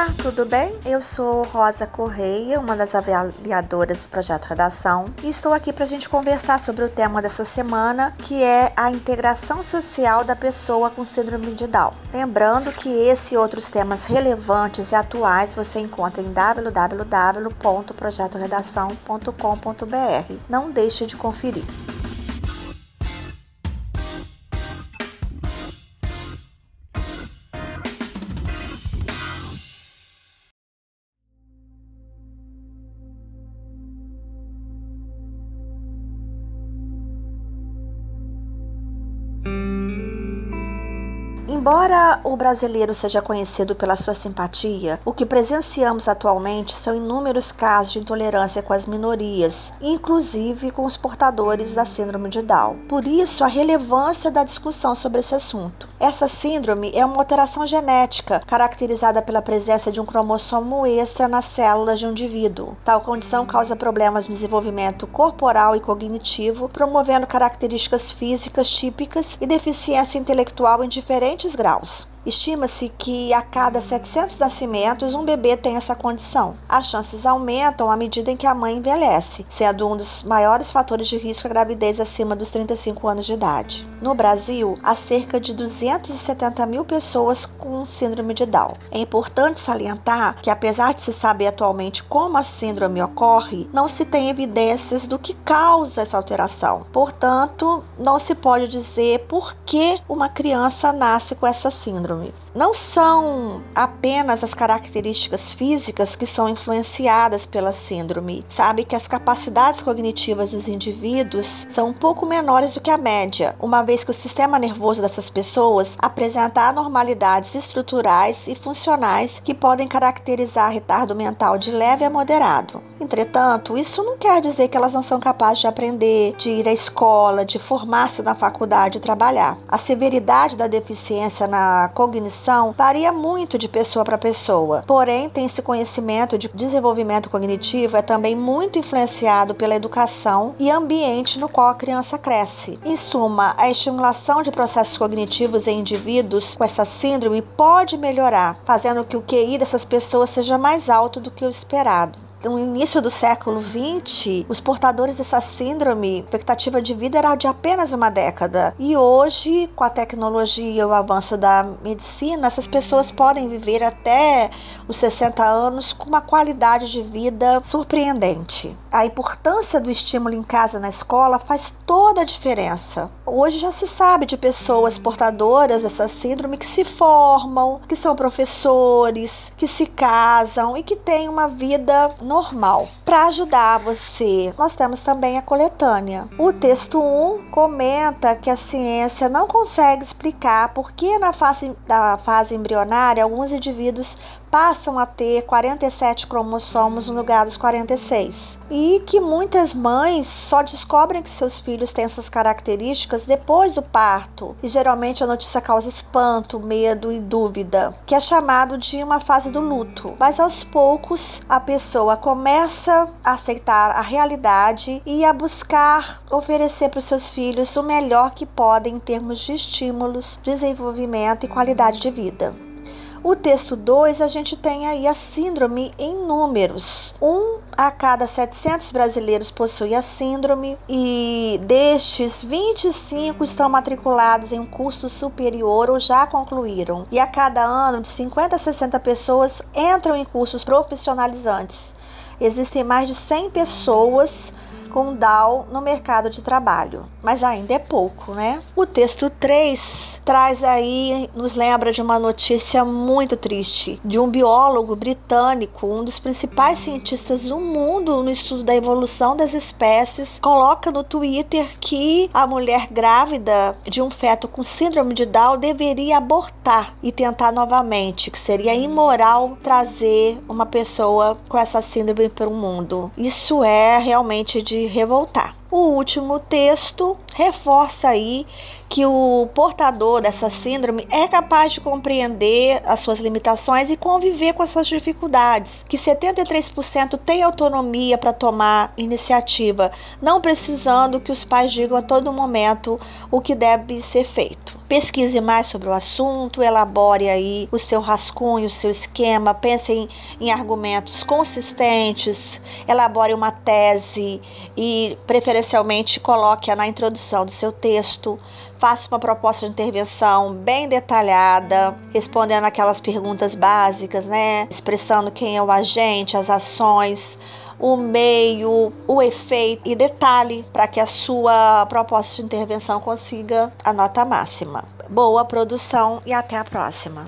Olá, tudo bem? Eu sou Rosa Correia, uma das avaliadoras do projeto Redação, e estou aqui para a gente conversar sobre o tema dessa semana, que é a integração social da pessoa com síndrome de Down. Lembrando que esse e outros temas relevantes e atuais você encontra em www.projetoredação.com.br. Não deixe de conferir. Embora o brasileiro seja conhecido pela sua simpatia, o que presenciamos atualmente são inúmeros casos de intolerância com as minorias, inclusive com os portadores da síndrome de Down. Por isso, a relevância da discussão sobre esse assunto. Essa síndrome é uma alteração genética caracterizada pela presença de um cromossomo extra nas células de um indivíduo. Tal condição causa problemas no desenvolvimento corporal e cognitivo, promovendo características físicas típicas e deficiência intelectual em diferentes graus. Estima-se que a cada 700 nascimentos um bebê tem essa condição. As chances aumentam à medida em que a mãe envelhece, sendo um dos maiores fatores de risco a gravidez acima dos 35 anos de idade. No Brasil, há cerca de 270 mil pessoas com síndrome de Down. É importante salientar que, apesar de se saber atualmente como a síndrome ocorre, não se tem evidências do que causa essa alteração. Portanto, não se pode dizer por que uma criança nasce com essa síndrome síndrome. Não são apenas as características físicas que são influenciadas pela síndrome. Sabe que as capacidades cognitivas dos indivíduos são um pouco menores do que a média, uma vez que o sistema nervoso dessas pessoas apresenta anormalidades estruturais e funcionais que podem caracterizar retardo mental de leve a moderado. Entretanto, isso não quer dizer que elas não são capazes de aprender, de ir à escola, de formar-se na faculdade e trabalhar. A severidade da deficiência na cognição varia muito de pessoa para pessoa. Porém, tem esse conhecimento de desenvolvimento cognitivo é também muito influenciado pela educação e ambiente no qual a criança cresce. Em suma, a estimulação de processos cognitivos em indivíduos com essa síndrome pode melhorar, fazendo que o QI dessas pessoas seja mais alto do que o esperado no início do século XX, os portadores dessa síndrome, a expectativa de vida era de apenas uma década. E hoje, com a tecnologia e o avanço da medicina, essas pessoas podem viver até os 60 anos com uma qualidade de vida surpreendente. A importância do estímulo em casa na escola faz toda a diferença. Hoje já se sabe de pessoas portadoras dessa síndrome que se formam, que são professores, que se casam e que têm uma vida normal. Para ajudar você, nós temos também a coletânea. O texto 1 comenta que a ciência não consegue explicar por que na fase, da fase embrionária alguns indivíduos passam a ter 47 cromossomos no lugar dos 46. E que muitas mães só descobrem que seus filhos têm essas características depois do parto. E geralmente a notícia causa espanto, medo e dúvida, que é chamado de uma fase do luto. Mas aos poucos a pessoa começa a aceitar a realidade e a buscar oferecer para os seus filhos o melhor que podem em termos de estímulos, desenvolvimento e qualidade de vida. O texto 2, a gente tem aí a síndrome em números. Um a cada 700 brasileiros possui a síndrome e destes, 25 estão matriculados em um curso superior ou já concluíram. E a cada ano, de 50 a 60 pessoas entram em cursos profissionalizantes. Existem mais de 100 pessoas com Down no mercado de trabalho, mas ainda é pouco, né? O texto 3 traz aí, nos lembra de uma notícia muito triste de um biólogo britânico, um dos principais cientistas do mundo no estudo da evolução das espécies, coloca no Twitter que a mulher grávida de um feto com síndrome de Down deveria abortar e tentar novamente, que seria imoral trazer uma pessoa com essa síndrome para o mundo. Isso é realmente de revoltar. O último texto reforça aí que o portador dessa síndrome é capaz de compreender as suas limitações e conviver com as suas dificuldades, que 73% tem autonomia para tomar iniciativa, não precisando que os pais digam a todo momento o que deve ser feito. Pesquise mais sobre o assunto, elabore aí o seu rascunho, o seu esquema, pense em, em argumentos consistentes, elabore uma tese e, preferencialmente, coloque-a na introdução do seu texto. Faça uma proposta de intervenção bem detalhada, respondendo aquelas perguntas básicas, né? Expressando quem é o agente, as ações, o meio, o efeito e detalhe para que a sua proposta de intervenção consiga a nota máxima. Boa produção e até a próxima.